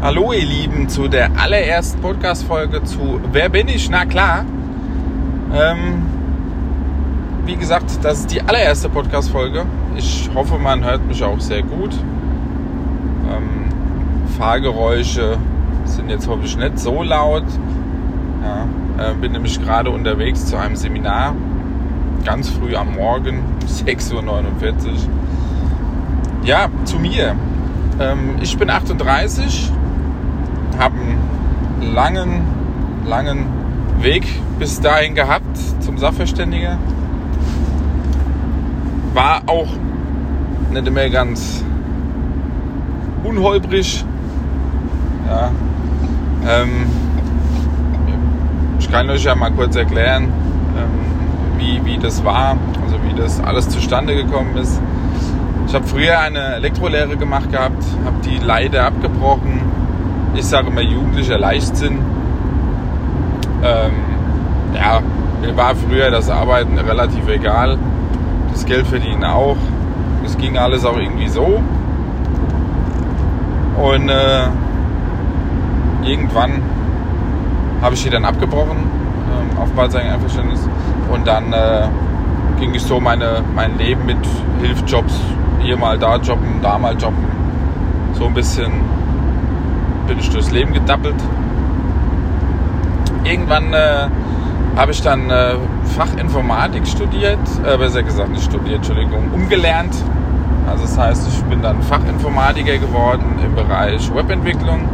Hallo ihr Lieben zu der allerersten Podcast-Folge zu Wer bin ich? Na klar. Ähm, wie gesagt, das ist die allererste Podcast-Folge. Ich hoffe, man hört mich auch sehr gut. Ähm, Fahrgeräusche sind jetzt hoffentlich nicht so laut. Ja, äh, bin nämlich gerade unterwegs zu einem Seminar. Ganz früh am Morgen, 6.49 Uhr. Ja, zu mir. Ähm, ich bin 38 habe einen langen, langen Weg bis dahin gehabt zum Sachverständiger. War auch nicht immer ganz unholprig. Ja. Ähm, ich kann euch ja mal kurz erklären, ähm, wie, wie das war, also wie das alles zustande gekommen ist. Ich habe früher eine Elektrolehre gemacht gehabt, habe die leider abgebrochen, ich sage immer jugendlicher Leichtsinn. Ähm, ja, mir war früher das Arbeiten relativ egal. Das Geld verdienen auch. Es ging alles auch irgendwie so. Und äh, irgendwann habe ich die dann abgebrochen, ähm, auf Balsang Einverständnis. Und dann äh, ging ich so meine, mein Leben mit Hilfjobs, hier mal da jobben, da mal jobben, so ein bisschen bin ich durchs Leben gedappelt. Irgendwann äh, habe ich dann äh, Fachinformatik studiert, äh, besser gesagt nicht studiert, Entschuldigung, umgelernt. Also das heißt, ich bin dann Fachinformatiker geworden im Bereich Webentwicklung.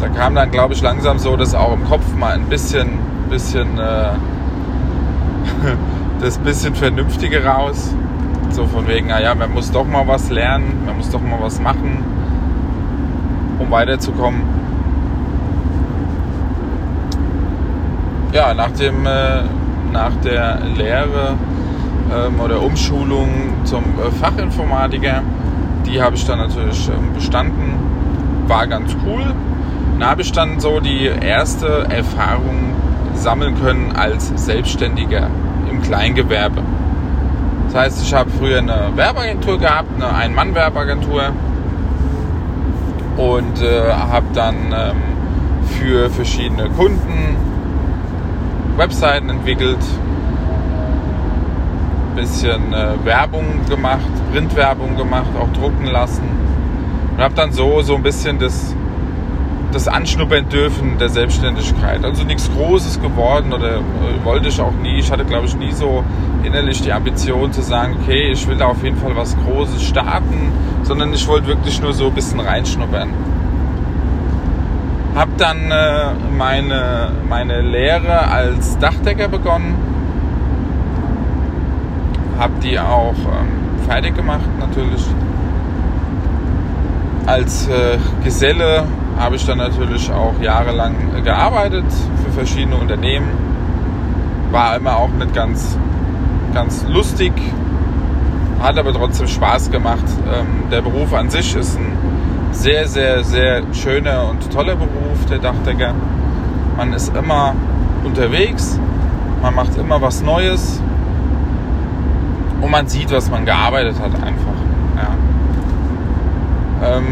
Da kam dann, glaube ich, langsam so, dass auch im Kopf mal ein bisschen, bisschen äh, das bisschen Vernünftige raus. So von wegen, naja, man muss doch mal was lernen, man muss doch mal was machen um weiterzukommen. Ja, nach, dem, äh, nach der Lehre ähm, oder Umschulung zum äh, Fachinformatiker, die habe ich dann natürlich ähm, bestanden, war ganz cool. Da habe ich dann so die erste Erfahrung sammeln können als Selbstständiger im Kleingewerbe. Das heißt, ich habe früher eine Werbeagentur gehabt, eine Ein-Mann-Werbeagentur und äh, habe dann ähm, für verschiedene Kunden Webseiten entwickelt, bisschen äh, Werbung gemacht, Printwerbung gemacht, auch drucken lassen und habe dann so so ein bisschen das das Anschnuppern dürfen der Selbstständigkeit. Also nichts Großes geworden oder äh, wollte ich auch nie. Ich hatte, glaube ich, nie so innerlich die Ambition zu sagen, okay, ich will da auf jeden Fall was Großes starten, sondern ich wollte wirklich nur so ein bisschen reinschnuppern. Hab dann äh, meine, meine Lehre als Dachdecker begonnen. Hab die auch ähm, fertig gemacht natürlich. Als äh, Geselle habe ich dann natürlich auch jahrelang gearbeitet für verschiedene Unternehmen. War immer auch nicht ganz, ganz lustig, hat aber trotzdem Spaß gemacht. Ähm, der Beruf an sich ist ein sehr, sehr, sehr schöner und toller Beruf, der Dachdecker. Man ist immer unterwegs, man macht immer was Neues und man sieht, was man gearbeitet hat einfach. Ja. Ähm,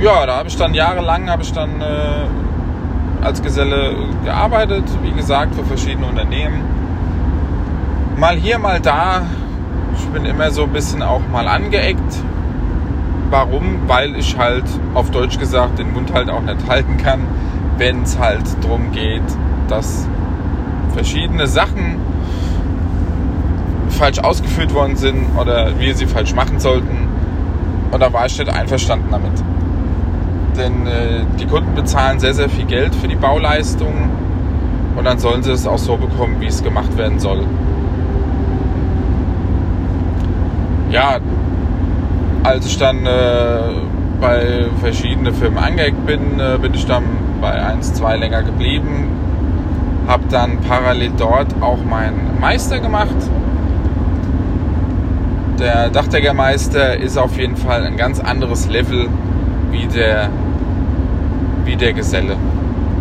ja, da habe ich dann jahrelang ich dann äh, als Geselle gearbeitet, wie gesagt, für verschiedene Unternehmen. Mal hier, mal da. Ich bin immer so ein bisschen auch mal angeeckt. Warum? Weil ich halt auf Deutsch gesagt den Mund halt auch nicht halten kann, wenn es halt darum geht, dass verschiedene Sachen falsch ausgeführt worden sind oder wir sie falsch machen sollten. Und da war ich nicht einverstanden damit denn äh, die Kunden bezahlen sehr, sehr viel Geld für die Bauleistung und dann sollen sie es auch so bekommen, wie es gemacht werden soll. Ja, als ich dann äh, bei verschiedenen Firmen angeeckt bin, äh, bin ich dann bei 1, 2 länger geblieben, habe dann parallel dort auch meinen Meister gemacht. Der Dachdeckermeister ist auf jeden Fall ein ganz anderes Level wie der wie der Geselle.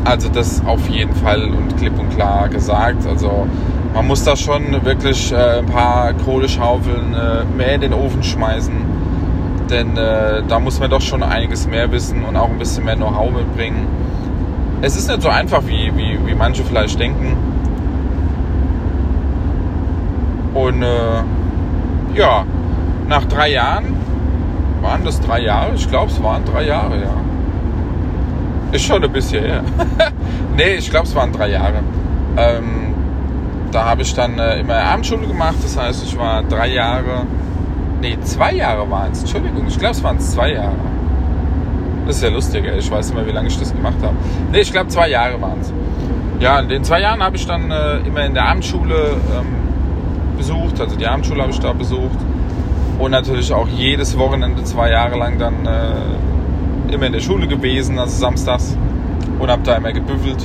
Also das auf jeden Fall und klipp und klar gesagt. Also man muss da schon wirklich äh, ein paar Kohleschaufeln äh, mehr in den Ofen schmeißen, Denn äh, da muss man doch schon einiges mehr wissen und auch ein bisschen mehr Know-how mitbringen. Es ist nicht so einfach, wie, wie, wie manche vielleicht denken. Und äh, ja, nach drei Jahren, waren das drei Jahre? Ich glaube, es waren drei Jahre, ja. Ist schon ein bisschen her. nee, ich glaube, es waren drei Jahre. Ähm, da habe ich dann äh, immer Abendschule gemacht. Das heißt, ich war drei Jahre, nee, zwei Jahre waren es. Entschuldigung, ich glaube, es waren zwei Jahre. Das ist ja lustig, ey. ich weiß immer, wie lange ich das gemacht habe. Nee, ich glaube, zwei Jahre waren es. Ja, in den zwei Jahren habe ich dann äh, immer in der Abendschule ähm, besucht. Also die Abendschule habe ich da besucht. Und natürlich auch jedes Wochenende zwei Jahre lang dann äh, immer in der Schule gewesen, also samstags. Und habe da immer gebüffelt.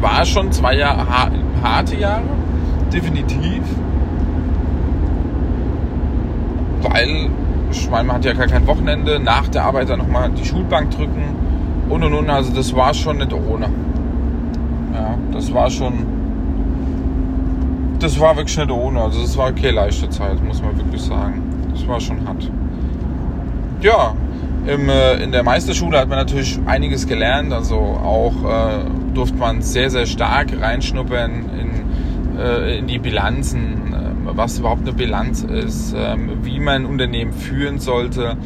War schon zwei Jahre, harte Jahre, definitiv. Weil, ich meine, man hat ja gar kein Wochenende, nach der Arbeit dann nochmal die Schulbank drücken und und und. Also das war schon nicht ohne. Ja, das war schon. Das war wirklich nicht ohne. Also das war keine leichte Zeit, muss man wirklich sagen. Das war schon hart. Ja, im, äh, in der Meisterschule hat man natürlich einiges gelernt. Also auch äh, durfte man sehr, sehr stark reinschnuppern in, äh, in die Bilanzen, äh, was überhaupt eine Bilanz ist, ähm, wie man ein Unternehmen führen sollte,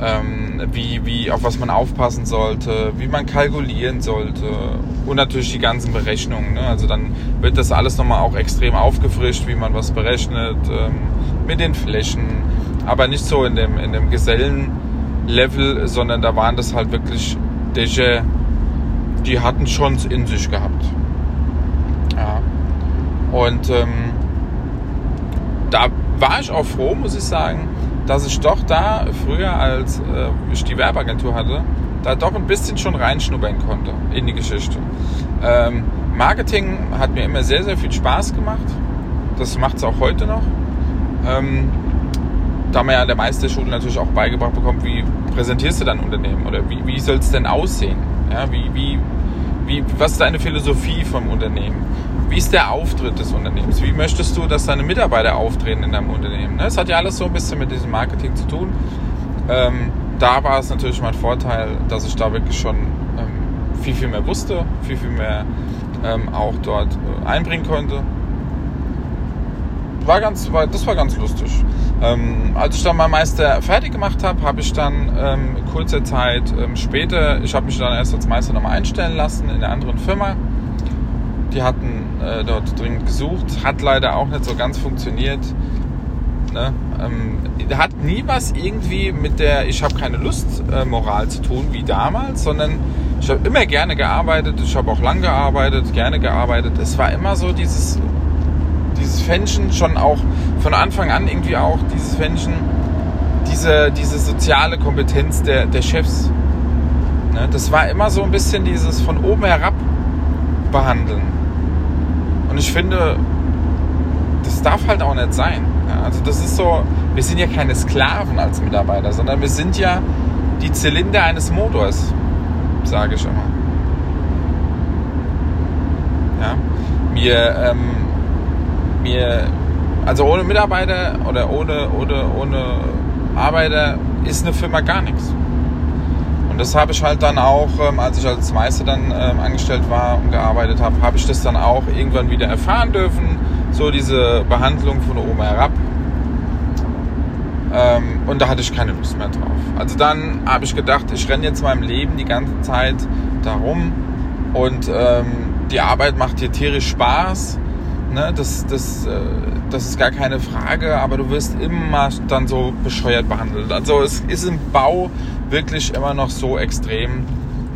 ähm, wie, wie, auf was man aufpassen sollte, wie man kalkulieren sollte und natürlich die ganzen Berechnungen. Ne? Also dann wird das alles nochmal auch extrem aufgefrischt, wie man was berechnet, ähm, mit den Flächen, aber nicht so in dem, in dem Gesellenlevel, sondern da waren das halt wirklich Deje die hatten schon in sich gehabt. Ja. Und ähm, da war ich auch froh, muss ich sagen, dass ich doch da früher, als äh, ich die Werbeagentur hatte, da doch ein bisschen schon reinschnuppern konnte in die Geschichte. Ähm, Marketing hat mir immer sehr, sehr viel Spaß gemacht. Das macht es auch heute noch. Ähm, da man ja an der Meisterschule natürlich auch beigebracht bekommt, wie präsentierst du dein Unternehmen oder wie, wie soll es denn aussehen? Ja, wie, wie, wie, was ist deine Philosophie vom Unternehmen? Wie ist der Auftritt des Unternehmens? Wie möchtest du, dass deine Mitarbeiter auftreten in deinem Unternehmen? Das hat ja alles so ein bisschen mit diesem Marketing zu tun. Ähm, da war es natürlich mein Vorteil, dass ich da wirklich schon ähm, viel, viel mehr wusste, viel, viel mehr ähm, auch dort äh, einbringen konnte war ganz, war, das war ganz lustig. Ähm, als ich dann mein Meister fertig gemacht habe, habe ich dann ähm, kurze Zeit ähm, später, ich habe mich dann erst als Meister nochmal einstellen lassen in einer anderen Firma. Die hatten äh, dort dringend gesucht, hat leider auch nicht so ganz funktioniert. Ne? Ähm, hat nie was irgendwie mit der Ich habe keine Lust äh, Moral zu tun wie damals, sondern ich habe immer gerne gearbeitet, ich habe auch lang gearbeitet, gerne gearbeitet. Es war immer so dieses dieses Fännchen schon auch von Anfang an irgendwie auch dieses Fännchen, diese, diese soziale Kompetenz der, der Chefs. Ne? Das war immer so ein bisschen dieses von oben herab behandeln. Und ich finde, das darf halt auch nicht sein. Ja? Also das ist so, wir sind ja keine Sklaven als Mitarbeiter, sondern wir sind ja die Zylinder eines Motors, sage ich immer. Ja? Wir, ähm, mir, also ohne Mitarbeiter oder ohne, ohne, ohne Arbeiter ist eine Firma gar nichts. Und das habe ich halt dann auch, ähm, als ich als Meister dann ähm, angestellt war und gearbeitet habe, habe ich das dann auch irgendwann wieder erfahren dürfen. So diese Behandlung von oben herab. Ähm, und da hatte ich keine Lust mehr drauf. Also dann habe ich gedacht, ich renne jetzt meinem Leben die ganze Zeit darum und die Arbeit macht dir tierisch Spaß Ne, das, das, äh, das ist gar keine Frage, aber du wirst immer dann so bescheuert behandelt. Also es ist im Bau wirklich immer noch so extrem.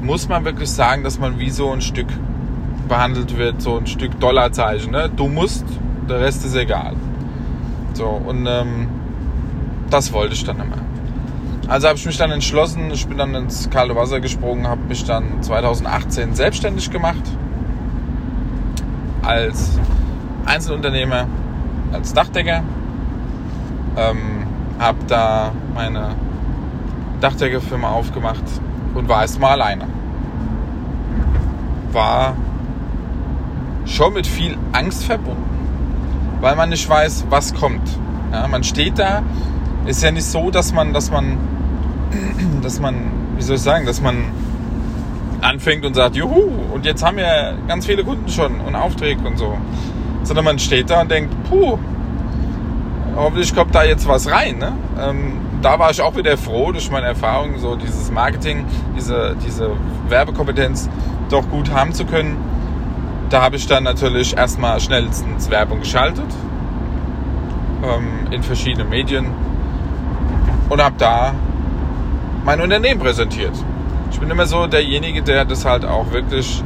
Muss man wirklich sagen, dass man wie so ein Stück behandelt wird, so ein Stück Dollarzeichen. Ne? Du musst, der Rest ist egal. So, und ähm, das wollte ich dann immer. Also habe ich mich dann entschlossen, ich bin dann ins kalte Wasser gesprungen, habe mich dann 2018 selbstständig gemacht als Einzelunternehmer als Dachdecker. Ähm, habe da meine Dachdeckerfirma aufgemacht und war erstmal alleine. War schon mit viel Angst verbunden, weil man nicht weiß, was kommt. Ja, man steht da ist ja nicht so, dass man, dass man, dass man, wie soll ich sagen, dass man anfängt und sagt, juhu, und jetzt haben wir ganz viele Kunden schon und Aufträge und so. Sondern man steht da und denkt, puh, hoffentlich kommt da jetzt was rein. Ne? Ähm, da war ich auch wieder froh durch meine Erfahrung, so dieses Marketing, diese, diese Werbekompetenz doch gut haben zu können. Da habe ich dann natürlich erstmal schnellstens Werbung geschaltet ähm, in verschiedenen Medien und habe da mein Unternehmen präsentiert. Ich bin immer so derjenige, der das halt auch wirklich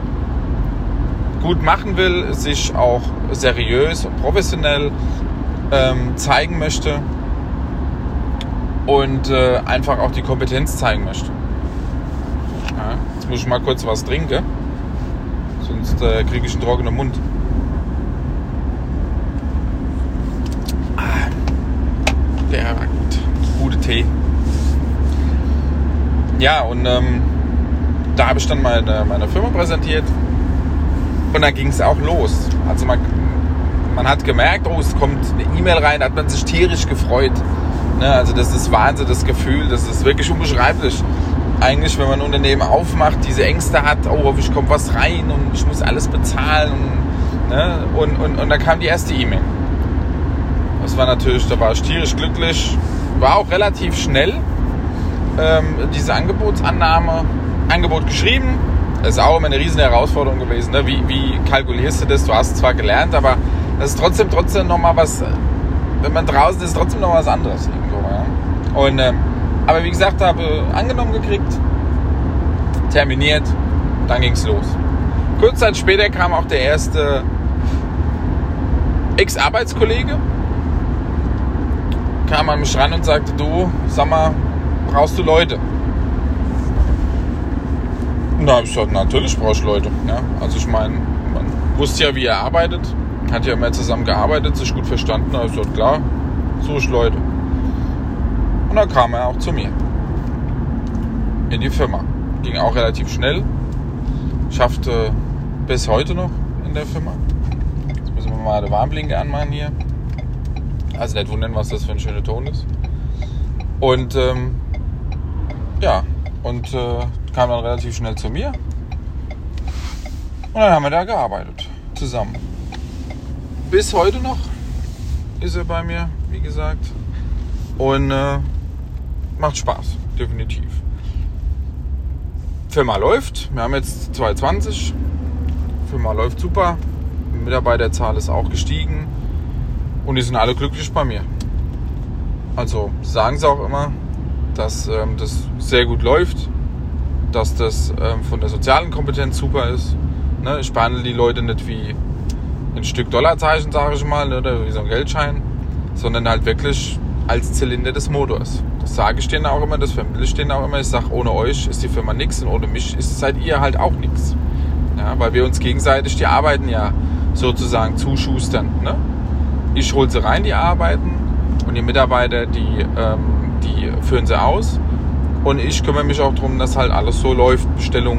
gut machen will, sich auch seriös und professionell ähm, zeigen möchte und äh, einfach auch die Kompetenz zeigen möchte. Ja, jetzt muss ich mal kurz was trinken, sonst äh, kriege ich einen trockenen Mund. Ah, der war gut. Gute Tee. Ja, und ähm, da habe ich dann meine, meine Firma präsentiert und dann ging es auch los. Also man, man hat gemerkt, oh, es kommt eine E-Mail rein, da hat man sich tierisch gefreut. Ne? Also das ist Wahnsinn, das Gefühl, das ist wirklich unbeschreiblich. Eigentlich, wenn man ein Unternehmen aufmacht, diese Ängste hat, oh, hoffentlich kommt was rein und ich muss alles bezahlen. Und, ne? und, und, und da kam die erste E-Mail. Das war natürlich, da war ich tierisch glücklich. War auch relativ schnell ähm, diese Angebotsannahme, Angebot geschrieben. Ist auch immer eine riesen Herausforderung gewesen. Ne? Wie, wie kalkulierst du das? Du hast zwar gelernt, aber das ist trotzdem, trotzdem nochmal was, wenn man draußen ist, trotzdem noch was anderes irgendwo. Ja? Und, ähm, aber wie gesagt, habe angenommen gekriegt, terminiert, dann ging es los. Kurze Zeit später kam auch der erste Ex-Arbeitskollege, kam an mich ran und sagte, du, sag mal, brauchst du Leute? Und da habe ich gesagt, natürlich brauche ich Leute. Ja? Also ich meine, man wusste ja, wie er arbeitet, hat ja immer zusammen gearbeitet, sich gut verstanden. Da habe ich gesagt, klar, suche Leute. Und dann kam er auch zu mir. In die Firma. Ging auch relativ schnell. Schaffte bis heute noch in der Firma. Jetzt müssen wir mal die Warnblinke anmachen hier. Also nicht wundern, was das für ein schöner Ton ist. Und ähm, ja, und äh, kam dann relativ schnell zu mir. Und dann haben wir da gearbeitet. Zusammen. Bis heute noch ist er bei mir, wie gesagt. Und äh, macht Spaß, definitiv. Firma läuft. Wir haben jetzt 220. Firma läuft super. Die Mitarbeiterzahl ist auch gestiegen. Und die sind alle glücklich bei mir. Also sagen sie auch immer, dass ähm, das sehr gut läuft, dass das ähm, von der sozialen Kompetenz super ist. Ne? Ich behandle die Leute nicht wie ein Stück Dollarzeichen, sage ich mal, ne? oder wie so ein Geldschein, sondern halt wirklich als Zylinder des Motors. Das sage ich denen auch immer, das vermittle ich denen auch immer. Ich sage, ohne euch ist die Firma nichts und ohne mich ist, seid ihr halt auch nichts. Ja, weil wir uns gegenseitig die Arbeiten ja sozusagen zuschustern. Ne? Ich hole sie rein, die Arbeiten, und die Mitarbeiter, die ähm, die führen sie aus. Und ich kümmere mich auch darum, dass halt alles so läuft, Bestellung,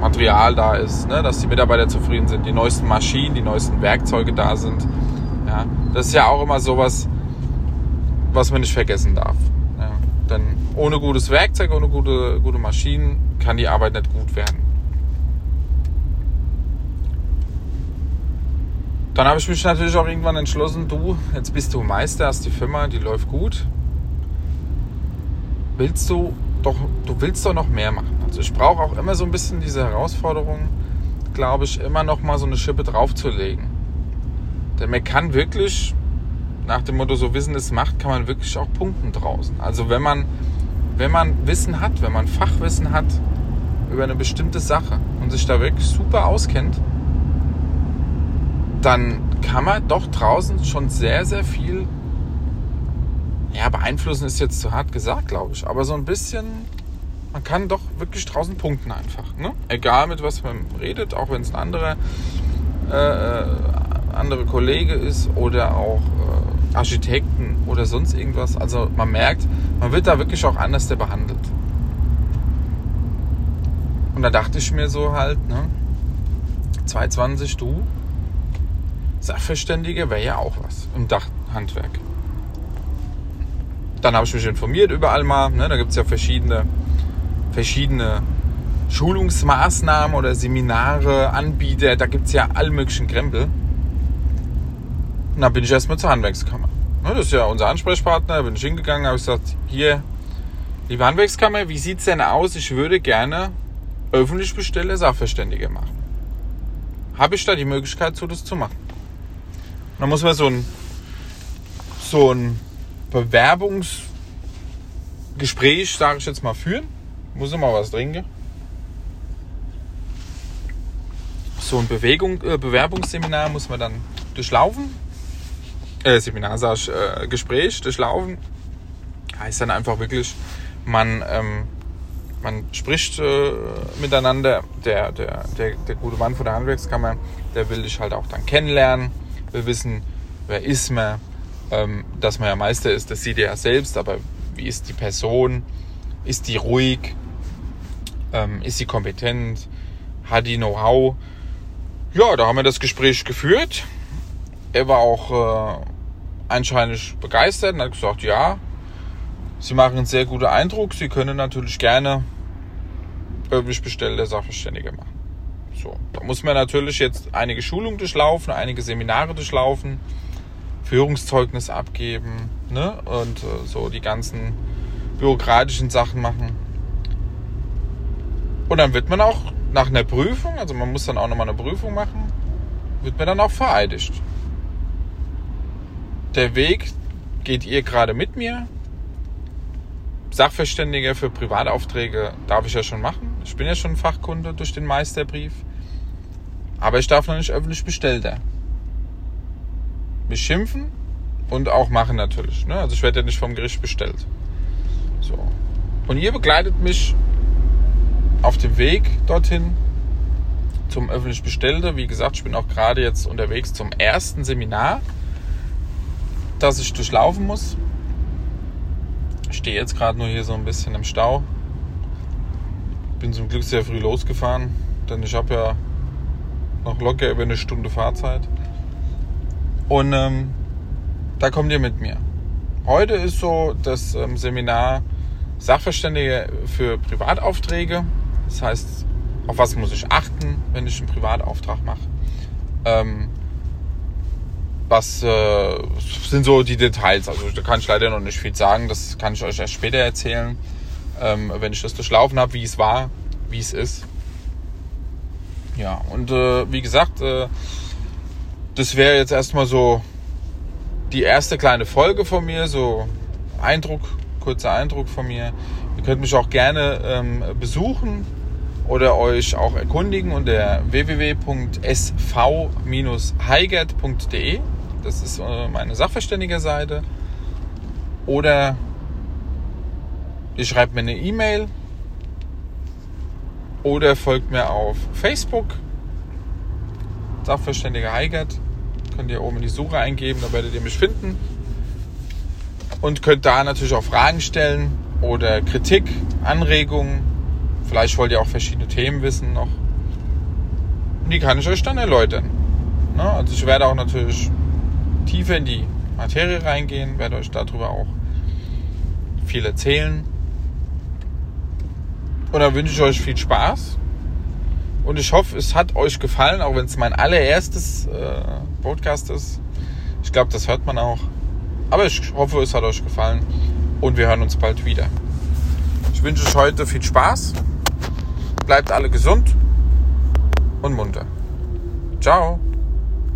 Material da ist, ne? dass die Mitarbeiter zufrieden sind, die neuesten Maschinen, die neuesten Werkzeuge da sind. Ja? Das ist ja auch immer sowas, was man nicht vergessen darf. Ja? Denn ohne gutes Werkzeug, ohne gute, gute Maschinen kann die Arbeit nicht gut werden. Dann habe ich mich natürlich auch irgendwann entschlossen, du, jetzt bist du Meister, hast die Firma, die läuft gut willst du doch, du willst doch noch mehr machen. Also ich brauche auch immer so ein bisschen diese Herausforderung, glaube ich, immer noch mal so eine Schippe draufzulegen. Denn man kann wirklich, nach dem Motto, so Wissen ist Macht, kann man wirklich auch punkten draußen. Also wenn man, wenn man Wissen hat, wenn man Fachwissen hat über eine bestimmte Sache und sich da wirklich super auskennt, dann kann man doch draußen schon sehr, sehr viel ja, beeinflussen ist jetzt zu hart gesagt, glaube ich. Aber so ein bisschen, man kann doch wirklich draußen punkten einfach. Ne? Egal mit was man redet, auch wenn es ein anderer äh, äh, andere Kollege ist oder auch äh, Architekten oder sonst irgendwas. Also man merkt, man wird da wirklich auch anders behandelt. Und da dachte ich mir so halt, ne, 220 du, Sachverständiger wäre ja auch was im Dachhandwerk. Dann habe ich mich informiert überall mal. Ne? Da gibt es ja verschiedene, verschiedene Schulungsmaßnahmen oder Seminare, Anbieter. Da gibt es ja all möglichen Krempel. Und dann bin ich erstmal zur Handwerkskammer. Ne? Das ist ja unser Ansprechpartner. Da bin ich hingegangen, habe gesagt, hier, liebe Handwerkskammer, wie sieht es denn aus? Ich würde gerne öffentlich bestellte Sachverständige machen. Habe ich da die Möglichkeit, so das zu machen? Dann muss man so ein, so ein Bewerbungsgespräch, sage ich jetzt mal, führen. Muss mal was trinken. So ein Bewegung, äh, Bewerbungsseminar muss man dann durchlaufen. Äh, Seminar, sag ich, äh, Gespräch durchlaufen. Heißt dann einfach wirklich, man, ähm, man spricht äh, miteinander. Der, der, der, der gute Mann von der Handwerkskammer, der will dich halt auch dann kennenlernen. Wir wissen, wer ist man, ähm, dass man ja Meister ist, das sieht er ja selbst, aber wie ist die Person? Ist die ruhig? Ähm, ist sie kompetent? Hat die Know-how? Ja, da haben wir das Gespräch geführt. Er war auch äh, anscheinend begeistert und hat gesagt, ja, Sie machen einen sehr guten Eindruck. Sie können natürlich gerne öffentlich bestellte Sachverständige machen. So, da muss man natürlich jetzt einige Schulungen durchlaufen, einige Seminare durchlaufen. Führungszeugnis abgeben ne? und äh, so die ganzen bürokratischen Sachen machen. Und dann wird man auch nach einer Prüfung, also man muss dann auch nochmal eine Prüfung machen, wird man dann auch vereidigt. Der Weg geht ihr gerade mit mir. Sachverständiger für Privataufträge darf ich ja schon machen. Ich bin ja schon Fachkunde durch den Meisterbrief. Aber ich darf noch nicht öffentlich Bestellter beschimpfen und auch machen natürlich. Ne? Also ich werde ja nicht vom Gericht bestellt. So. Und ihr begleitet mich auf dem Weg dorthin zum öffentlich Bestellte. Wie gesagt, ich bin auch gerade jetzt unterwegs zum ersten Seminar, das ich durchlaufen muss. Ich stehe jetzt gerade nur hier so ein bisschen im Stau. Bin zum Glück sehr früh losgefahren, denn ich habe ja noch locker über eine Stunde Fahrzeit. Und ähm, da kommt ihr mit mir. Heute ist so das ähm, Seminar Sachverständige für Privataufträge. Das heißt, auf was muss ich achten, wenn ich einen Privatauftrag mache? Ähm, was äh, sind so die Details? Also da kann ich leider noch nicht viel sagen. Das kann ich euch erst später erzählen, ähm, wenn ich das durchlaufen habe, wie es war, wie es ist. Ja, und äh, wie gesagt, äh, das wäre jetzt erstmal so die erste kleine Folge von mir, so Eindruck, kurzer Eindruck von mir. Ihr könnt mich auch gerne ähm, besuchen oder euch auch erkundigen unter www.sv-heigert.de. Das ist äh, meine Sachverständigerseite. Oder ihr schreibt mir eine E-Mail oder folgt mir auf Facebook Sachverständiger Heigert. Könnt ihr oben in die Suche eingeben, da werdet ihr mich finden. Und könnt da natürlich auch Fragen stellen oder Kritik, Anregungen. Vielleicht wollt ihr auch verschiedene Themen wissen noch. Und die kann ich euch dann erläutern. Ne? Also ich werde auch natürlich tiefer in die Materie reingehen, werde euch darüber auch viel erzählen. Und dann wünsche ich euch viel Spaß und ich hoffe, es hat euch gefallen, auch wenn es mein allererstes äh, Podcast ist. Ich glaube, das hört man auch. Aber ich hoffe, es hat euch gefallen. Und wir hören uns bald wieder. Ich wünsche euch heute viel Spaß. Bleibt alle gesund und munter. Ciao.